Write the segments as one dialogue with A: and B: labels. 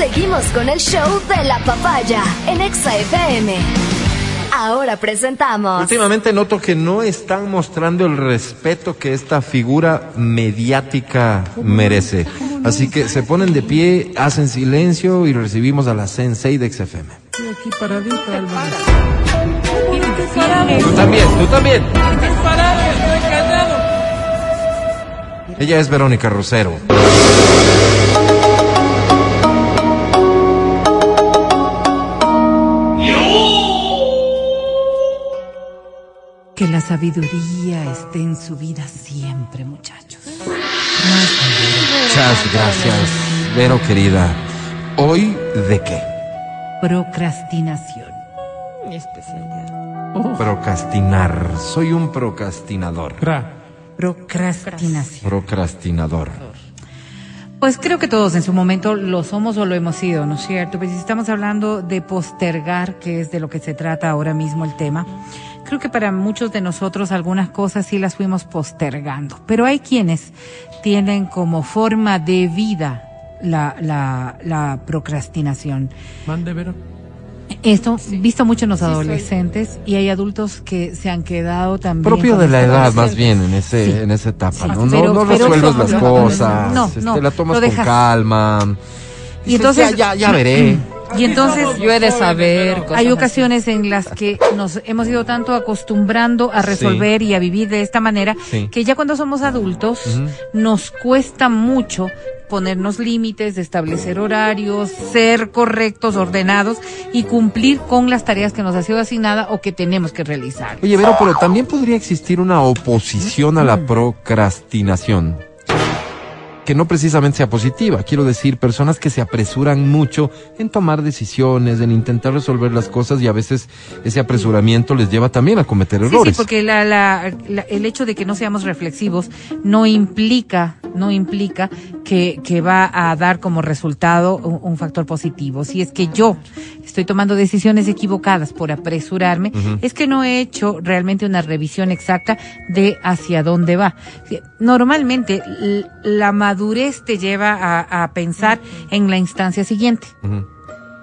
A: Seguimos con el show de la papaya en Exa FM. Ahora presentamos.
B: Últimamente noto que no están mostrando el respeto que esta figura mediática merece. Así que se ponen de pie, hacen silencio y recibimos a la Sensei de XFM.
C: aquí paradita, Álvaro.
B: Tú también, tú también. Ella es Verónica Rosero.
D: Que la sabiduría esté en su vida siempre, muchachos.
B: Muchas gracias, Vero querida. ¿Hoy de qué?
D: Procrastinación.
B: Procrastinar. Soy un procrastinador.
C: Pra.
D: Procrastinación.
B: Procrastinador.
D: Pues creo que todos en su momento lo somos o lo hemos sido, ¿no es cierto? Pues si estamos hablando de postergar, que es de lo que se trata ahora mismo el tema, creo que para muchos de nosotros algunas cosas sí las fuimos postergando, pero hay quienes tienen como forma de vida la, la, la procrastinación.
C: Mande, Vero.
D: Esto visto mucho en los adolescentes y hay adultos que se han quedado también
B: Propio de la edad, más bien, en ese,
D: Sí.
B: en esa etapa,
D: Sí.
B: ¿no? No,
D: Pero-
B: no
D: pero
B: resuelves las cosas,
D: No,
B: este,
D: no,
B: la tomas con calma.
D: Y entonces-
B: ya, ya, ya veré.
D: Y entonces
E: Yo he de saber. cosas
D: hay
E: así.
D: ocasiones en las que nos hemos ido tanto acostumbrando a resolver y a vivir de esta manera
B: Sí.
D: que ya cuando somos adultos nos cuesta mucho ponernos límites, establecer horarios, ser correctos, ordenados y cumplir con las tareas que nos ha sido asignada o que tenemos que realizar.
B: Oye, Vero, pero también podría existir una oposición a la procrastinación. Que no precisamente sea positiva. Quiero decir, personas que se apresuran mucho en tomar decisiones, en intentar resolver las cosas y a veces ese apresuramiento les lleva también a cometer
D: Sí,
B: errores.
D: sí, porque la, la- la- el hecho de que no seamos reflexivos no implica, no implica que, que va a dar como resultado un, un factor positivo. Si es que yo estoy tomando decisiones equivocadas por apresurarme, es que no he hecho realmente una revisión exacta de hacia dónde va. Normalmente la madurez te lleva a, a pensar en la instancia siguiente.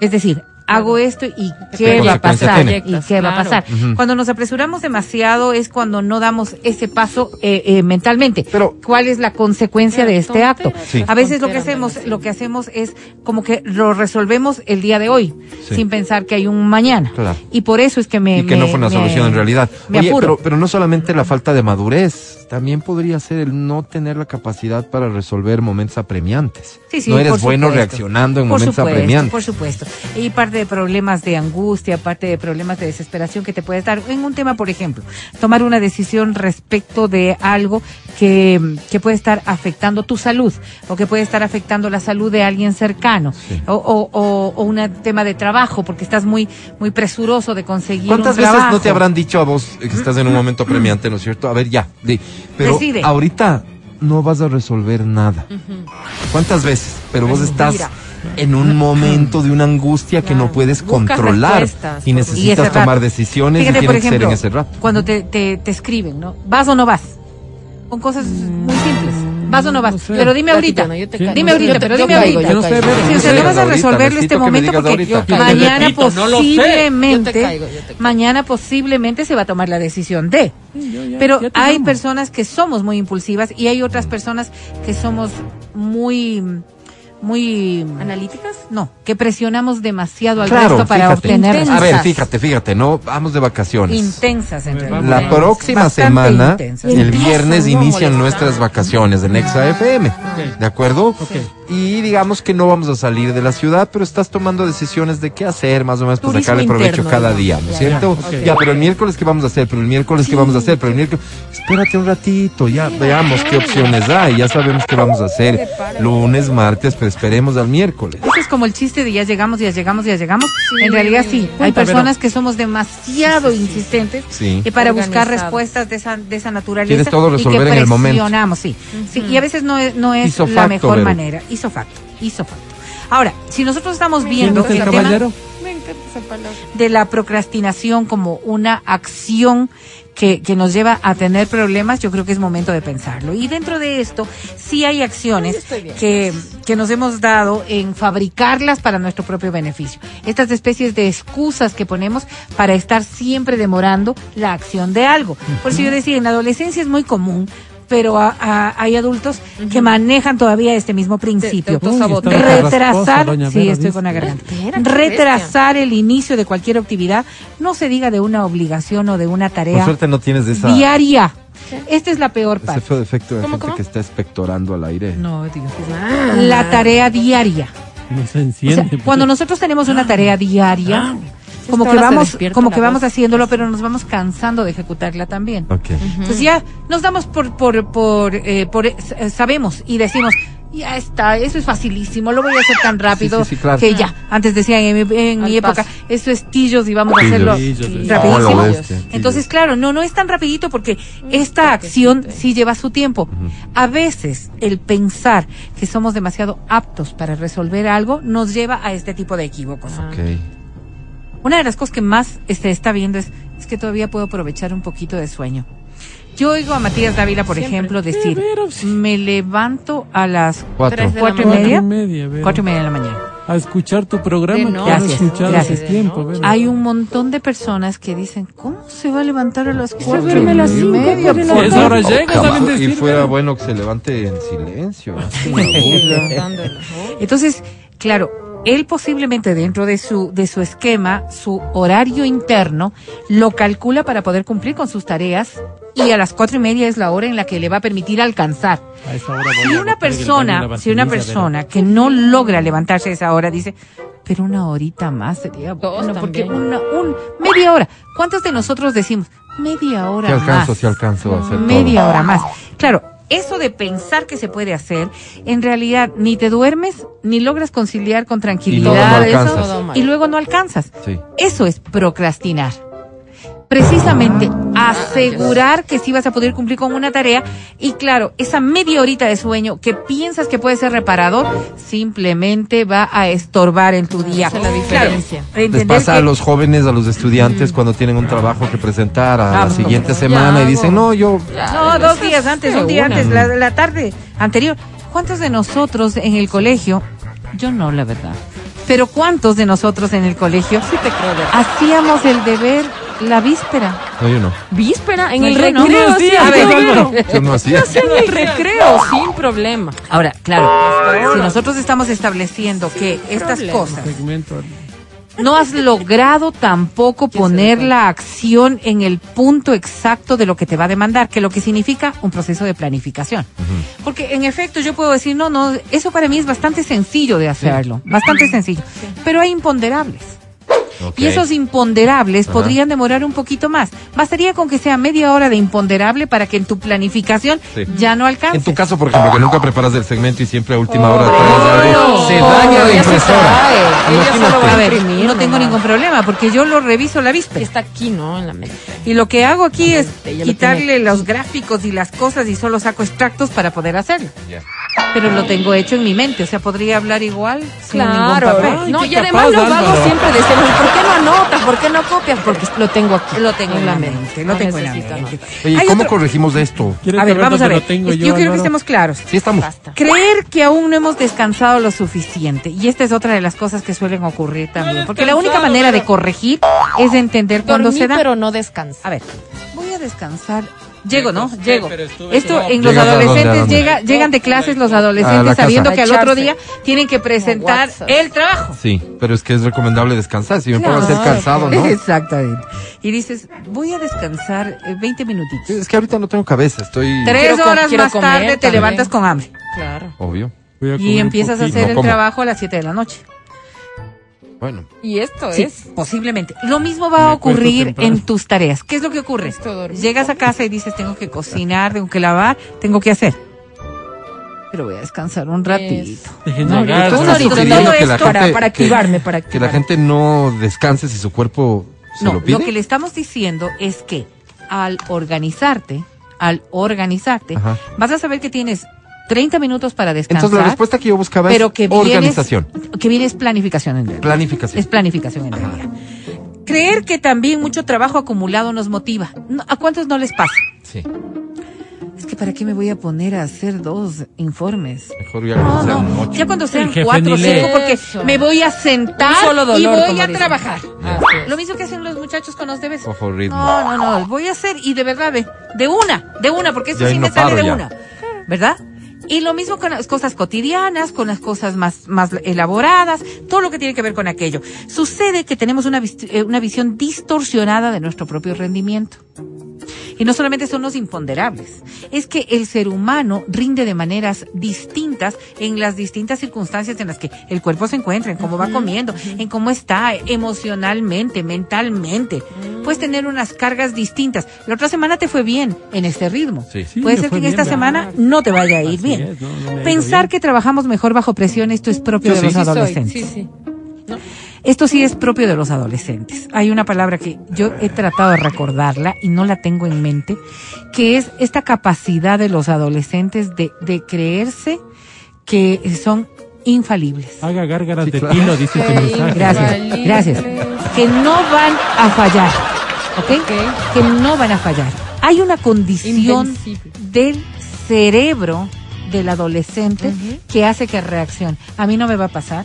D: Es decir, hago esto y
B: ¿Qué
D: qué va a pasar
B: tiene?
D: y qué va a pasar. Cuando nos apresuramos demasiado es cuando no damos ese paso eh, eh, mentalmente.
B: Pero-
D: ¿cuál es la consecuencia de este acto?
B: Sí.
D: A veces lo que hacemos, lo que hacemos es como que lo resolvemos el día de hoy,
B: Sí.
D: sin pensar que hay un mañana.
B: Claro.
D: Y por eso es que me
B: y que
D: me-
B: no fue una
D: me-
B: solución en realidad.
D: Me
B: Oye,
D: apuro.
B: pero, pero no solamente la falta de madurez, también podría ser el no tener la capacidad para resolver momentos apremiantes.
D: Sí, sí,
B: no eres bueno
D: supuesto.
B: reaccionando en
D: por
B: momentos
D: supuesto,
B: apremiantes.
D: Por supuesto. Y parte de problemas de angustia, parte de problemas de desesperación que te puedes dar en un tema, por ejemplo, tomar una decisión respecto de algo que, que puede estar afectando tu salud o que puede estar afectando la salud de alguien cercano
B: Sí.
D: o, o, o- o un tema de trabajo porque estás muy, muy presuroso de conseguir
B: ¿Cuántas
D: un
B: veces
D: trabajo.
B: no te habrán dicho a vos que estás en un momento apremiante, ¿no es cierto? A ver, ya, di. Pero
D: Decide.
B: ahorita no vas a resolver nada. ¿Cuántas veces? Pero vos estás
E: Mira.
B: En un momento de una angustia que no puedes
E: Buscas
B: controlar y necesitas
D: Y
B: tomar decisiones
D: Fíjate,
B: y tiene
D: por
B: que ser en ese rato.
D: Cuando te, te, te escriben, ¿no? ¿Vas o no vas? Con cosas muy simples. ¿Vas o no vas?
C: no sé.
D: Pero dime ahorita. Dime ahorita,
E: Yo te-
D: pero
E: yo
D: dime
E: caigo,
D: ahorita.
C: Yo no sé,
D: Si usted no vas a
B: ahorita,
D: resolverlo este momento porque.
C: Yo
D: mañana
C: repito,
D: posiblemente,
E: caigo,
D: mañana posiblemente se va a tomar la decisión de.
C: yo
D: Pero hay personas que somos muy impulsivas y hay otras personas que somos muy, muy
E: ¿Analíticas?
D: no, que presionamos demasiado al
B: Claro,
D: resto para
B: fíjate.
D: obtener
B: A ver, fíjate, fíjate, no vamos de vacaciones.
D: intensas en realidad.
B: La próxima
D: Bastante
B: semana,
D: intensas.
B: el viernes,
E: ¿no?
B: inician
E: Molestar.
B: nuestras vacaciones en Exa FM. ¿De acuerdo?
C: Ok.
B: Y digamos que no vamos a salir de la ciudad, pero estás tomando decisiones de qué hacer, más o menos, para sacarle provecho
E: interno,
B: cada día, ¿no es cierto?
C: ya,
B: pero el miércoles, ¿qué vamos a hacer? Pero el miércoles, ¿qué vamos a hacer? Pero el miércoles, espérate un ratito, ya veamos qué opciones hay, ya sabemos qué vamos a hacer. Lunes, martes, pero esperemos al miércoles.
D: Eso es como el chiste de ya llegamos, ya llegamos, ya llegamos. En realidad sí, hay personas que somos demasiado insistentes
B: Sí.
D: y para buscar respuestas de esa, de esa naturaleza.
B: Quieres todo
D: y que
B: en el momento.
D: presionamos, sí. sí. Y a veces no es, no es la
B: facto,
D: mejor manera. Hizo facto, hizo facto. Ahora, si nosotros estamos
C: ¿Quién
D: viendo
C: es el
D: tema... de la procrastinación como una acción que, que nos lleva a tener problemas, yo creo que es momento de pensarlo. Y dentro de esto, sí hay acciones que, que nos hemos dado en fabricarlas para nuestro propio beneficio. Estas especies de excusas que ponemos para estar siempre demorando la acción de algo. Por eso yo decía, en la adolescencia es muy común. Pero a- a- hay adultos que manejan todavía este mismo principio.
E: te autosaboteas.
C: Uy, rasposa,
D: Retrasar,
C: doña
D: sí,
C: Vera,
D: estoy con la garganta. Retrasar el inicio de cualquier actividad, no se diga de una obligación o de una
B: Por
D: tarea
B: suerte no tienes esa,
D: diaria. Esta es la peor
B: ese
D: parte.
B: feo defecto de
E: ¿Cómo,
B: gente
E: cómo?
B: que está expectorando al aire.
D: No, Dios.
E: Ah.
D: La tarea diaria.
C: No se
D: O
C: enciende.
D: sea, cuando nosotros tenemos una tarea diaria, como que vamos, como que vamos haciéndolo, pero nos vamos cansando de ejecutarla también.
B: Ok.
D: Entonces ya nos damos por, por, por, eh, por eh, sabemos y decimos, ya está, eso es facilísimo, lo voy a hacer tan rápido
B: Sí, sí, sí, claro.
D: que ya. Antes decían en mi, en mi época, eso es tillos y vamos a hacerlo
C: Tillos,
D: rapidísimo.
B: Oh, bestia,
D: Entonces, claro, no, no es tan rapidito porque esta acción sí lleva su tiempo. A veces el pensar que somos demasiado aptos para resolver algo nos lleva a este tipo de equívocos.
B: Ok.
D: Una de las cosas que más se está viendo es, es que todavía puedo aprovechar un poquito de sueño. Yo oigo a Matías Dávila, por
E: Siempre.
D: ejemplo, decir,
C: sí.
D: me levanto a las
B: Cuatro.
E: La
D: cuatro y
C: Cuatro
D: media,
C: y media,
D: cuatro y media de la mañana.
C: A escuchar tu programa
D: Gracias, gracias.
C: hace tiempo.
D: Hay un montón de personas que dicen, ¿cómo se va a levantar a las cuatro
E: a
D: y
E: las cinco,
D: media?
E: cuatro de la
D: por
C: Esa hora
D: favor?"
C: llega, saben
B: Y fuera bueno que se levante en silencio.
D: Entonces, claro, él posiblemente dentro de su, de su esquema, su horario interno, lo calcula para poder cumplir con sus tareas y a las cuatro y media es la hora en la que le va a permitir alcanzar.
C: A esa hora voy
D: Si
C: a
D: una persona, si una persona que no logra levantarse a esa hora dice, pero una horita más sería bueno, porque una, un, media hora. ¿Cuántos de nosotros decimos media hora
B: Si alcanzo,
D: más?
B: si alcanzo a hacer
D: media
B: todo.
D: hora más. Claro, eso de pensar que se puede hacer, en realidad ni te duermes ni logras conciliar con tranquilidad
B: no
D: eso,
B: alcanzas.
E: Todo mal.
D: y luego no alcanzas.
B: Sí.
D: Eso es procrastinar. Precisamente asegurar que sí vas a poder cumplir con una tarea y claro, esa media horita de sueño que piensas que puede ser reparador simplemente va a estorbar en tu día.
E: esa es la diferencia.
D: Claro,
B: Les pasa a los jóvenes, a los estudiantes, cuando tienen un trabajo que presentar a la siguiente
E: ya
B: semana y dicen, no, yo...
D: No, dos días antes, un día
E: una.
D: antes, la, la tarde anterior. ¿Cuántos de nosotros en el colegio? Yo no, la verdad. Pero ¿cuántos de nosotros en el colegio
E: Sí te creo, de-
D: hacíamos el deber la víspera?
B: No, yo no.
E: Víspera, en
D: No,
E: el
D: yo no.
E: recreo,
C: No, sí, a ver,
B: Yo no hacía.
E: en el recreo, sin problema.
D: Ahora, claro, si nosotros estamos estableciendo que estas
E: Problema.
D: cosas no has logrado tampoco poner la acción en el punto exacto de lo que te va a demandar, que lo que significa un proceso de planificación. Porque en efecto yo puedo decir, no, no, eso para mí es bastante sencillo de hacerlo, bastante sencillo, pero hay imponderables.
B: Ok.
D: Y esos imponderables
B: Ajá.
D: podrían demorar un poquito más. Bastaría con que sea media hora de imponderable para que en tu planificación
B: Sí.
D: ya no alcance.
B: En tu caso, por ejemplo, que nunca preparas el segmento y siempre a última hora traes
D: no,
B: algo, se daña la
E: ya se
B: impresora.
E: va
D: a ver,
E: imprimir
D: no tengo ningún problema porque yo lo reviso la víspera.
E: Está aquí, ¿no? En la mente.
D: Y lo que hago aquí es
E: lo
D: quitarle
E: tiene.
D: los gráficos y las cosas y solo saco extractos para poder hacerlo.
B: Ya.
D: Pero lo tengo hecho en mi mente, o sea, podría hablar igual sin ningún
E: Claro,
D: papel.
C: Ay,
E: no, y además los vagos siempre decimos, ¿por qué no anotas? ¿Por qué no copias? Porque lo tengo aquí.
D: Lo tengo en la mente, lo
E: No
D: tengo en la mente.
E: anotar.
B: Oye,
D: Hay
B: ¿cómo
D: otro-
B: corregimos esto?
C: ¿Quieres
D: A ver, vamos a ver.
C: lo tengo
D: yo,
C: yo,
D: quiero que estemos claros.
B: Sí, estamos.
E: Basta.
D: Creer que aún no hemos descansado lo suficiente. Y esta es otra de las cosas que suelen ocurrir también. Porque la única manera de corregir es entender cuándo
E: Dormí,
D: se da.
E: pero no descansa.
D: A ver, voy a descansar. Llego, ¿no? Llego. Esto en los
B: ¿Llegas a dónde, a
D: adolescentes llega, llegan de clases los adolescentes
B: casa.
D: sabiendo que al otro día tienen que presentar el trabajo.
B: Sí, pero es que es recomendable descansar. Si me puedo hacer cansado, ¿no?
D: Exactamente. Y dices, voy a descansar eh, 20 minutitos.
B: Es que ahorita no tengo cabeza, estoy...
D: Tres horas más tarde te levantas con hambre.
E: Claro.
B: Obvio.
D: Y empiezas a hacer el trabajo a las 7 de la noche.
B: Bueno,
E: Y esto
D: Sí,
E: es.
D: posiblemente. Lo mismo va a ocurrir
C: temprano.
D: en tus tareas. ¿Qué es lo que ocurre?
E: Esto.
D: Llegas a casa y dices, tengo que cocinar, tengo que lavar, tengo que hacer. Pero voy a descansar un ratito.
C: Dejen
D: No,
C: llegar.
D: todo
B: que
D: es
B: la
E: para- para
B: que-
E: activarme, para
B: Que la gente no descanse si su cuerpo se
D: No,
B: lo
D: lo,
B: pide.
D: que le estamos diciendo es que al organizarte, al organizarte,
B: Ajá.
D: vas a saber que tienes 30 minutos para descansar.
B: Entonces la respuesta que yo buscaba
D: pero
B: es
D: que
B: organización,
D: que viene es planificación en realidad.
B: planificación.
D: Es planificación en realidad. Creer que también mucho trabajo acumulado nos motiva. ¿A cuántos no les pasa?
B: Sí,
D: Es que ¿para qué me voy a poner a hacer dos informes?
B: mejor ya
D: No,
B: cuando sean
D: no,
B: ocho.
D: ya cuando sean
C: El
D: cuatro cinco, porque
E: Eso.
D: me voy a sentar
E: Un solo dolor,
D: y voy a
E: dicen.
D: trabajar.
E: Es.
D: Lo mismo que hacen los muchachos con los debes.
B: Ojo, ritmo.
D: No, no, no, voy a hacer y de verdad, ve, de una, de una, porque eso
B: Ya
D: sí me sale de
B: ya.
D: una, ¿verdad? Y lo mismo con las cosas cotidianas, con las cosas más, más elaboradas, todo lo que tiene que ver con aquello. Sucede que tenemos una, eh, una visión distorsionada de nuestro propio rendimiento. Y no solamente son los imponderables, es que el ser humano rinde de maneras distintas en las distintas circunstancias en las que el cuerpo se encuentra, en cómo va comiendo, en cómo está emocionalmente, mentalmente. Puedes tener unas cargas distintas. La otra semana te fue bien en este ritmo.
B: Sí.
C: Sí,
D: Puede ser que en
C: bien,
D: esta
C: ¿verdad?
D: semana no te vaya a ir
C: Así
D: bien.
C: es, no, no
D: Pensar
C: bien.
D: que trabajamos mejor bajo presión, esto es propio
B: Yo
D: de
B: sí.
D: los
B: Sí
E: soy,
D: adolescentes.
E: sí, sí.
D: Esto sí es propio de los adolescentes. Hay una palabra que yo he tratado de recordarla y no la tengo en mente, que es esta capacidad de los adolescentes de, de creerse que son infalibles.
C: Haga gárgaras
B: Sí,
C: de
B: claro.
C: pino, dice este mensaje.
D: Gracias, gracias. Que no van a fallar, ¿ok?
E: Ok.
D: Que no van a fallar. Hay una condición
E: Invencible.
D: del cerebro del adolescente que hace que reaccione. A mí no me va a pasar,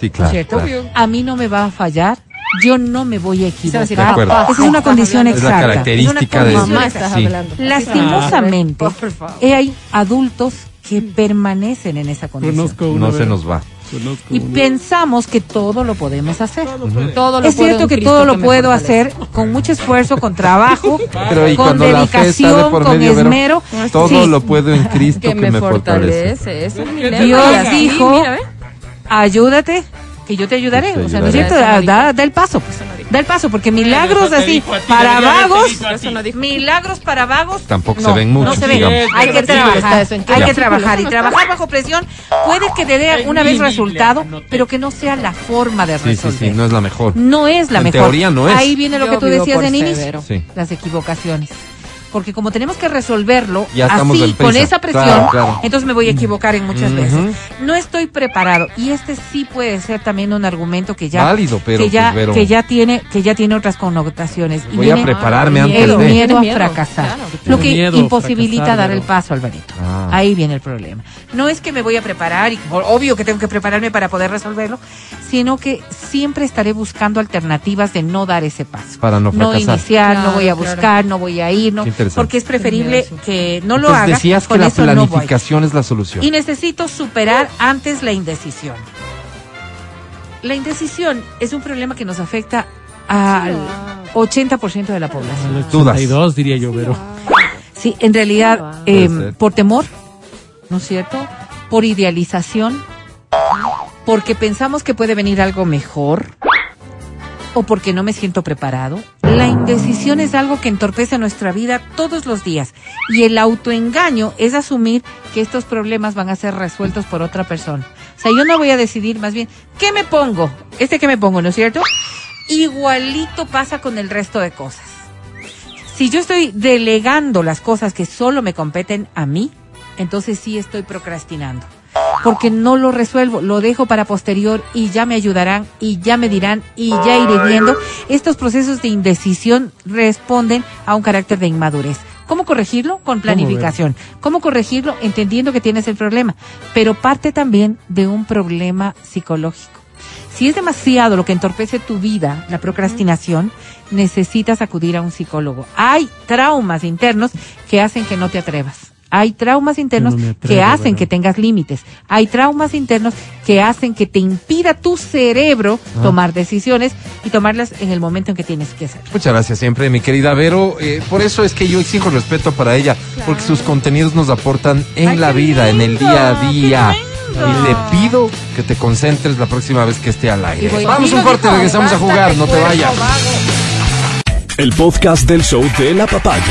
B: Sí, claro.
D: ¿cierto?
B: claro.
D: A mí no me va a fallar. Yo no me voy a equivocar. Esa es una condición
E: hablando.
B: Es la
D: exacta.
B: característica
D: Es
B: de-
E: Mamá estás
B: Sí.
E: hablando.
D: Lastimosamente,
E: Ah, por favor.
D: eh, hay adultos que permanecen en esa condición.
B: No se nos va.
C: Conozco
D: Y pensamos que todo lo podemos hacer.
E: Todo lo
D: Es cierto que
E: Cristo
D: todo lo puedo
E: fortalece.
D: hacer con mucho esfuerzo, con trabajo,
B: Pero y
D: con dedicación, con esmero.
B: todo
D: Sí.
B: lo puedo en Cristo
E: Que me fortalece. Es.
D: Dios dijo,
E: mira, ve.
D: Ayúdate, que yo te ayudaré.
B: Te
D: O sea, ¿no es cierto? Da, da- da el paso, pues. Da el paso, porque milagros así, para vagos, milagros para vagos.
B: Tampoco
D: no,
B: se ven mucho,
D: No se ven.
B: digamos.
D: Hay que
E: sí,
D: trabajar.
E: está eso, ¿en qué
D: Hay que trabajar. Y trabajar bajo presión puede que te dé una vez resultado, pero que no sea la forma de
B: Sí, sí,
D: resolver.
B: sí, no es la mejor.
D: No es la
B: En
D: mejor.
B: teoría no es.
D: Ahí viene lo
E: Yo
D: que tú decías
E: severo.
B: Sí.
D: Las equivocaciones. Porque como tenemos que resolverlo
B: Ya
D: así, con esa presión,
B: Claro, claro.
D: entonces me voy a equivocar en muchas veces. No estoy preparado. Y este sí puede ser también un argumento que ya,
B: Válido, pero,
D: que ya,
B: pues,
D: que ya tiene, que ya tiene otras connotaciones. Y
B: Voy a prepararme
E: Ah,
B: antes
D: el
E: miedo.
B: de...
D: miedo a fracasar.
E: claro.
D: Lo que
C: Miedo a
D: imposibilita
C: fracasar,
D: dar el paso, Alvarito.
B: Ah.
D: Ahí viene el problema. No es que me voy a preparar y obvio que tengo que prepararme para poder resolverlo, sino que siempre estaré buscando alternativas de no dar ese paso.
B: Para no fracasar.
D: iniciar, no voy a
E: claro.
D: buscar, no voy a ir, no,
B: Qué interesante.
D: porque es preferible que no lo
B: Entonces
D: haga.
B: decías que la
D: no
B: planificación es la solución.
D: Y necesito superar antes la indecisión. La indecisión es un problema que nos afecta al 80% de la población.
B: Dudas.
C: 82 diría yo, pero.
D: Sí, en realidad, eh,
B: ser.
D: por temor, ¿no es cierto? Por idealización, porque pensamos que puede venir algo mejor, o porque no me siento preparado. La indecisión es algo que entorpece nuestra vida todos los días, y el autoengaño es asumir que estos problemas van a ser resueltos por otra persona. O sea, yo no voy a decidir más bien, ¿qué me pongo? Este que me pongo, ¿no es cierto? Igualito pasa con el resto de cosas. Si yo estoy delegando las cosas que solo me competen a mí, entonces sí estoy procrastinando. Porque no lo resuelvo, lo dejo para posterior y ya me ayudarán y ya me dirán y ya iré viendo. Estos procesos de indecisión responden a un carácter de inmadurez. ¿Cómo corregirlo? Con planificación. ¿Cómo corregirlo? Entendiendo que tienes el problema. Pero parte también de un problema psicológico. Si es demasiado lo que entorpece tu vida, la procrastinación, necesitas acudir a un psicólogo. Hay traumas internos que hacen que no te atrevas. Hay traumas internos
C: no
D: que hacen
C: ¿verdad?
D: que tengas límites. Hay traumas internos que hacen que te impida tu cerebro
B: Ah.
D: tomar decisiones y tomarlas en el momento en que tienes que hacerlo.
B: Muchas gracias siempre, mi querida Vero. Eh, por eso es que yo exijo respeto para ella, porque sus contenidos nos aportan en
D: Ay,
B: la vida, en el día a día. Y te pido que te concentres la próxima vez que esté al aire.
D: Voy-
B: Vamos un corte, regresamos a jugar, no te vayas.
F: El podcast del show de la papaya.